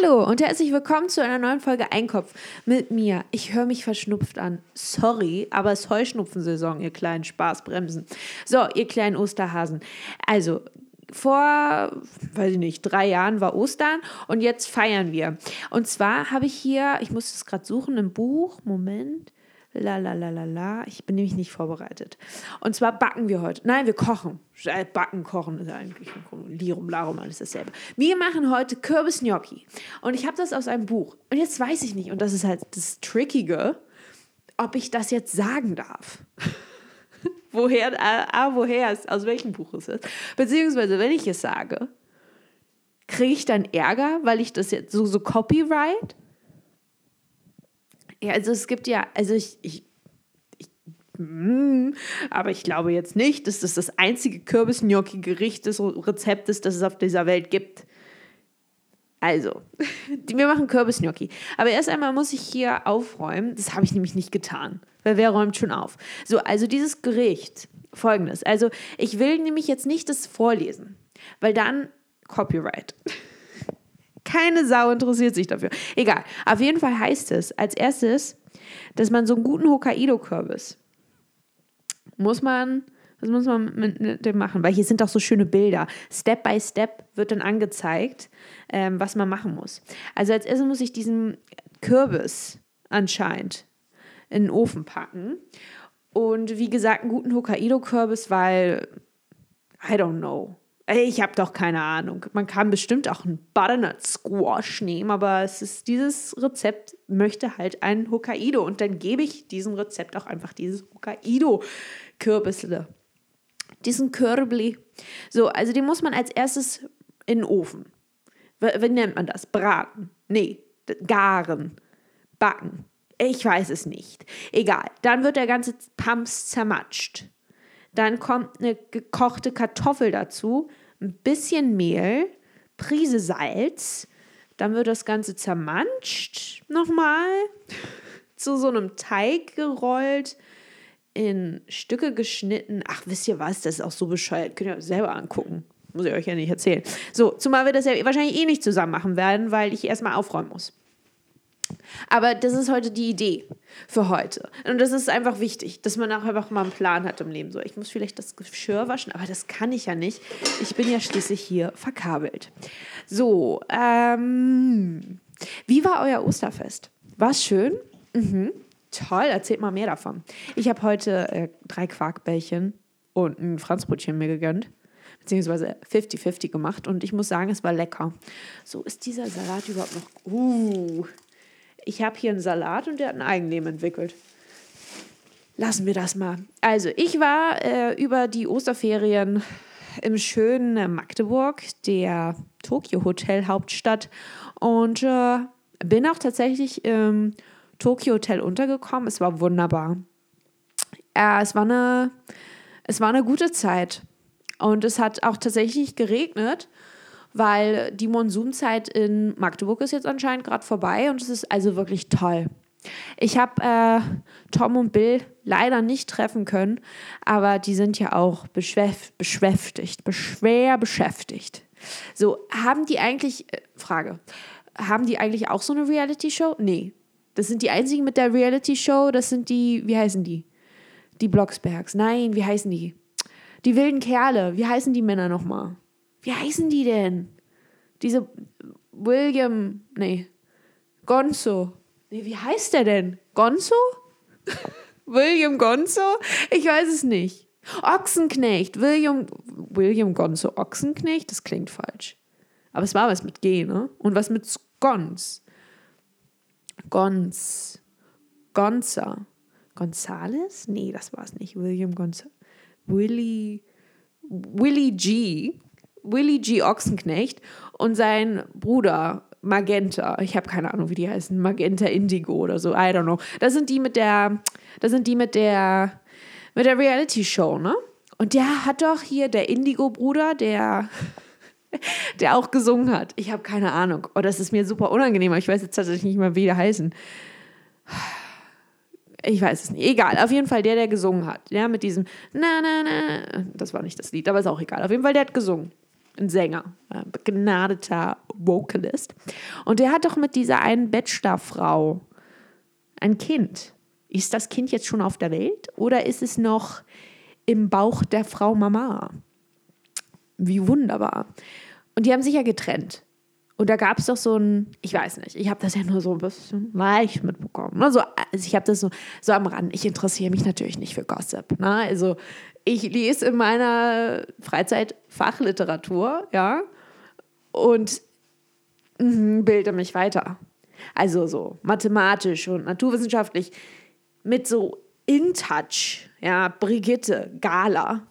Hallo und herzlich willkommen zu einer neuen Folge Einkopf mit mir. Ich höre mich verschnupft an. Sorry, aber es ist Heuschnupfensaison, ihr kleinen Spaßbremsen. So, ihr kleinen Osterhasen. Also, vor, weiß ich nicht, drei Jahren war Ostern und jetzt feiern wir. Und zwar habe ich hier, ich muss es gerade suchen, im Buch, Moment. La la la la la. Ich bin nämlich nicht vorbereitet. Und zwar backen wir heute. Nein, wir kochen. Äh, backen, kochen ist eigentlich Lirum, Larum, alles dasselbe. Wir machen heute Kürbisgnocchi. Und ich habe das aus einem Buch. Und jetzt weiß ich nicht, und das ist halt das Trickige, ob ich das jetzt sagen darf. woher, äh, ah, woher es, aus welchem Buch es ist. Beziehungsweise, wenn ich es sage, kriege ich dann Ärger, weil ich das jetzt so, so Copyright ja, also es gibt ja, also ich, ich, ich mm, aber ich glaube jetzt nicht, dass das das einzige Kürbis-Gnocchi-Gericht des Rezeptes, das es auf dieser Welt gibt. Also, wir machen Kürbis-Gnocchi. Aber erst einmal muss ich hier aufräumen. Das habe ich nämlich nicht getan. Weil wer räumt schon auf? So, also dieses Gericht, folgendes. Also, ich will nämlich jetzt nicht das vorlesen, weil dann Copyright. Keine Sau interessiert sich dafür. Egal. Auf jeden Fall heißt es als erstes, dass man so einen guten Hokkaido-Kürbis muss man, was muss man mit dem machen? Weil hier sind auch so schöne Bilder. Step by Step wird dann angezeigt, ähm, was man machen muss. Also als erstes muss ich diesen Kürbis anscheinend in den Ofen packen. Und wie gesagt, einen guten Hokkaido-Kürbis, weil I don't know. Ich habe doch keine Ahnung. Man kann bestimmt auch einen Butternut Squash nehmen, aber es ist dieses Rezept möchte halt einen Hokkaido und dann gebe ich diesem Rezept auch einfach dieses Hokkaido Kürbisle. Diesen Kürbli. So, also den muss man als erstes in den Ofen. Wie nennt man das? Braten? Nee, garen, backen. Ich weiß es nicht. Egal. Dann wird der ganze Pams zermatscht. Dann kommt eine gekochte Kartoffel dazu, ein bisschen Mehl, Prise Salz. Dann wird das Ganze zermanscht nochmal, zu so einem Teig gerollt, in Stücke geschnitten. Ach, wisst ihr was? Das ist auch so bescheuert. Könnt ihr euch selber angucken. Muss ich euch ja nicht erzählen. So, zumal wir das ja wahrscheinlich eh nicht zusammen machen werden, weil ich erstmal aufräumen muss. Aber das ist heute die Idee für heute. Und das ist einfach wichtig, dass man auch einfach mal einen Plan hat im Leben. So, ich muss vielleicht das Geschirr waschen, aber das kann ich ja nicht. Ich bin ja schließlich hier verkabelt. So, ähm, wie war euer Osterfest? War es schön? Mhm. Toll, erzählt mal mehr davon. Ich habe heute äh, drei Quarkbällchen und ein Franzbrötchen mir gegönnt beziehungsweise 50-50 gemacht und ich muss sagen, es war lecker. So ist dieser Salat überhaupt noch. Uh, ich habe hier einen Salat und der hat ein Eigenleben entwickelt. Lassen wir das mal. Also, ich war äh, über die Osterferien im schönen Magdeburg, der Tokyo Hotel Hauptstadt, und äh, bin auch tatsächlich im Tokyo Hotel untergekommen. Es war wunderbar. Äh, es, war eine, es war eine gute Zeit. Und es hat auch tatsächlich geregnet weil die Monsunzeit in Magdeburg ist jetzt anscheinend gerade vorbei und es ist also wirklich toll. Ich habe äh, Tom und Bill leider nicht treffen können, aber die sind ja auch beschäftigt, beschwer beschäftigt. So, haben die eigentlich, äh, Frage, haben die eigentlich auch so eine Reality-Show? Nee. Das sind die einzigen mit der Reality-Show, das sind die, wie heißen die? Die Blocksbergs. Nein, wie heißen die? Die wilden Kerle. Wie heißen die Männer nochmal? Wie heißen die denn? Diese William, nee, Gonzo. Nee, wie heißt der denn? Gonzo? William Gonzo? Ich weiß es nicht. Ochsenknecht. William, William Gonzo. Ochsenknecht? Das klingt falsch. Aber es war was mit G, ne? Und was mit Gons. Gons. Gonza. Gonzales? Nee, das war es nicht. William Gonza. Willy. Willy G. Willy G. Ochsenknecht und sein Bruder Magenta. Ich habe keine Ahnung, wie die heißen. Magenta Indigo oder so. I don't know. Das sind die mit der, das sind die mit der, mit der Reality Show, ne? Und der hat doch hier der Indigo-Bruder, der, der auch gesungen hat. Ich habe keine Ahnung. Oh, das ist mir super unangenehm, ich weiß jetzt tatsächlich nicht mehr, wie der heißen. Ich weiß es nicht. Egal. Auf jeden Fall der, der gesungen hat. Ja, mit diesem Na, na, na. Das war nicht das Lied, aber ist auch egal. Auf jeden Fall, der hat gesungen. Ein Sänger, ein begnadeter Vocalist. Und der hat doch mit dieser einen Bachelorfrau ein Kind. Ist das Kind jetzt schon auf der Welt oder ist es noch im Bauch der Frau Mama? Wie wunderbar. Und die haben sich ja getrennt. Und da gab es doch so ein, ich weiß nicht, ich habe das ja nur so ein bisschen leicht mitbekommen. Ne? So, also ich habe das so, so am Rand. Ich interessiere mich natürlich nicht für Gossip. Ne? Also ich lese in meiner Freizeit Fachliteratur, ja, und mh, bilde mich weiter. Also so mathematisch und naturwissenschaftlich mit so in touch, ja, Brigitte, Gala,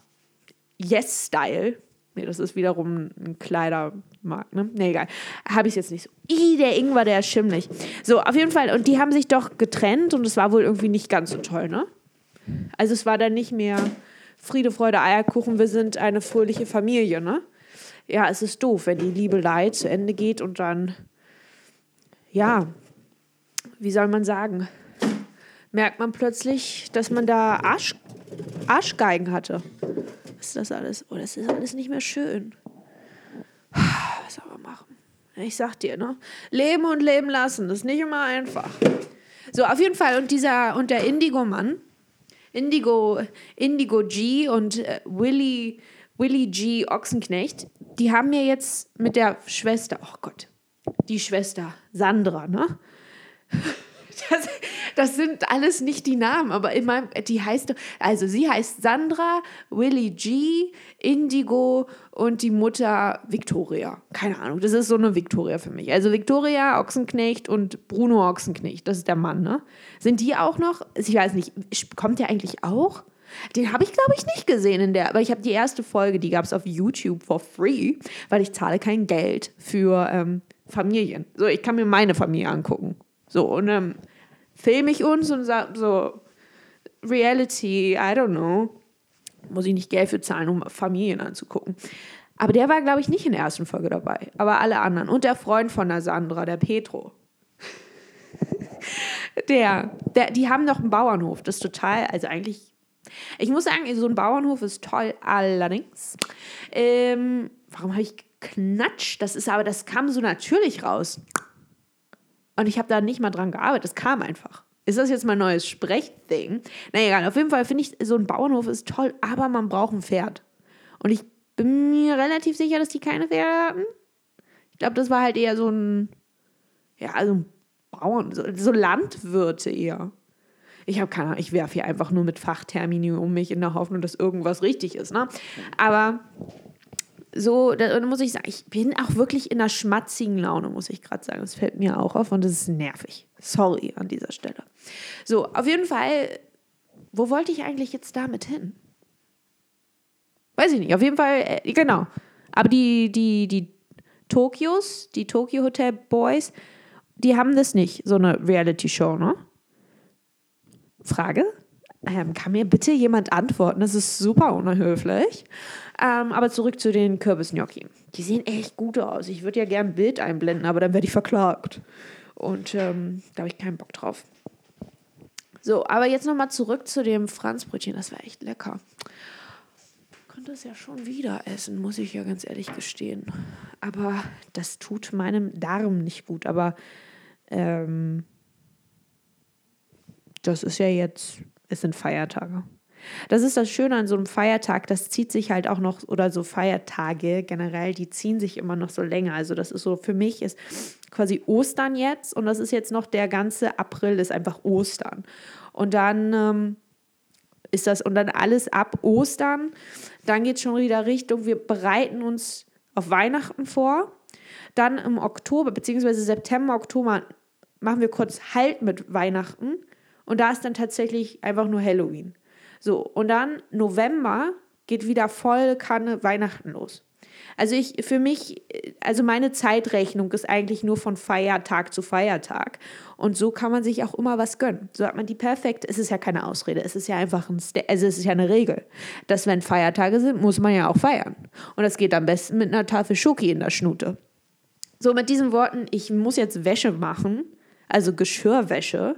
Yes-Style. Nee, das ist wiederum ein Kleidermarkt, ne? Nee, egal. Habe ich jetzt nicht so. Ih, der Ingwer, der ist schimmlig. So, auf jeden Fall. Und die haben sich doch getrennt und es war wohl irgendwie nicht ganz so toll, ne? Also es war dann nicht mehr Friede, Freude, Eierkuchen, wir sind eine fröhliche Familie, ne? Ja, es ist doof, wenn die Liebe Leid zu Ende geht und dann, ja, wie soll man sagen, merkt man plötzlich, dass man da Arsch, Arschgeigen hatte. Ist das alles? Oh, das ist alles nicht mehr schön. Was soll man machen? Ich sag dir, ne? Leben und leben lassen, das ist nicht immer einfach. So, auf jeden Fall. Und dieser, und der Indigo-Mann, Indigo, Indigo G und äh, Willy, Willy G. Ochsenknecht, die haben mir jetzt mit der Schwester, oh Gott, die Schwester Sandra, ne? Das, das, sind alles nicht die Namen, aber in meinem, die heißt, also sie heißt Sandra, Willy G, Indigo und die Mutter Victoria. Keine Ahnung, das ist so eine Victoria für mich. Also Victoria Ochsenknecht und Bruno Ochsenknecht, das ist der Mann, ne? Sind die auch noch? Ich weiß nicht, kommt der eigentlich auch? Den habe ich, glaube ich, nicht gesehen in der, aber ich habe die erste Folge, die gab es auf YouTube for free, weil ich zahle kein Geld für ähm, Familien. So, ich kann mir meine Familie angucken. So, und ähm, filme ich uns und sage so, Reality, I don't know. Muss ich nicht Geld für zahlen, um Familien anzugucken. Aber der war, glaube ich, nicht in der ersten Folge dabei. Aber alle anderen. Und der Freund von der Sandra, der Petro. der, der, die haben noch einen Bauernhof. Das ist total, also eigentlich, ich muss sagen, so ein Bauernhof ist toll. Allerdings, ähm, warum habe ich geknatscht? Das ist aber, das kam so natürlich raus. Und ich habe da nicht mal dran gearbeitet. Das kam einfach. Ist das jetzt mein neues Sprechthing? Na egal, auf jeden Fall finde ich, so ein Bauernhof ist toll, aber man braucht ein Pferd. Und ich bin mir relativ sicher, dass die keine Pferde hatten. Ich glaube, das war halt eher so ein, ja, also ein Bauern, so, so Landwirte eher. Ich habe keine Ahnung, ich werfe hier einfach nur mit Fachtermini um mich in der Hoffnung, dass irgendwas richtig ist. Ne? Aber so, da muss ich sagen, ich bin auch wirklich in einer schmatzigen Laune, muss ich gerade sagen. Das fällt mir auch auf und das ist nervig. Sorry an dieser Stelle. So, auf jeden Fall, wo wollte ich eigentlich jetzt damit hin? Weiß ich nicht. Auf jeden Fall, äh, genau. Aber die, die, die Tokios, die Tokyo Hotel Boys, die haben das nicht, so eine Reality-Show, ne? Frage? Ähm, kann mir bitte jemand antworten? Das ist super unhöflich. Ähm, aber zurück zu den Kürbisgnocchi. Die sehen echt gut aus. Ich würde ja gerne ein Bild einblenden, aber dann werde ich verklagt. Und ähm, da habe ich keinen Bock drauf. So, aber jetzt nochmal zurück zu dem Franzbrötchen. Das war echt lecker. Ich könnte es ja schon wieder essen, muss ich ja ganz ehrlich gestehen. Aber das tut meinem Darm nicht gut. Aber ähm, das ist ja jetzt, es sind Feiertage. Das ist das Schöne an so einem Feiertag, das zieht sich halt auch noch, oder so Feiertage generell, die ziehen sich immer noch so länger. Also das ist so, für mich ist quasi Ostern jetzt und das ist jetzt noch der ganze April ist einfach Ostern. Und dann ähm, ist das, und dann alles ab Ostern, dann geht es schon wieder Richtung, wir bereiten uns auf Weihnachten vor. Dann im Oktober, beziehungsweise September, Oktober machen wir kurz Halt mit Weihnachten. Und da ist dann tatsächlich einfach nur Halloween. So, und dann November geht wieder voll Kanne Weihnachten los. Also ich, für mich, also meine Zeitrechnung ist eigentlich nur von Feiertag zu Feiertag. Und so kann man sich auch immer was gönnen. So hat man die perfekte, es ist ja keine Ausrede, es ist ja einfach ein, also es ist ja eine Regel, dass wenn Feiertage sind, muss man ja auch feiern. Und das geht am besten mit einer Tafel Schoki in der Schnute. So, mit diesen Worten, ich muss jetzt Wäsche machen, also Geschirrwäsche.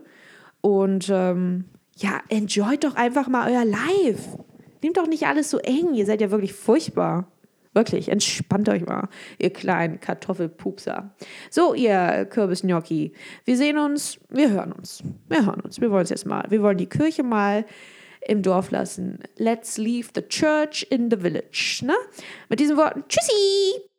Und ähm, ja, enjoyt doch einfach mal euer Live. Nehmt doch nicht alles so eng. Ihr seid ja wirklich furchtbar. Wirklich, entspannt euch mal, ihr kleinen Kartoffelpupser. So, ihr Kürbisgnocchi, wir sehen uns, wir hören uns. Wir hören uns. Wir wollen es jetzt mal. Wir wollen die Kirche mal im Dorf lassen. Let's leave the church in the village. Ne? Mit diesen Worten, tschüssi!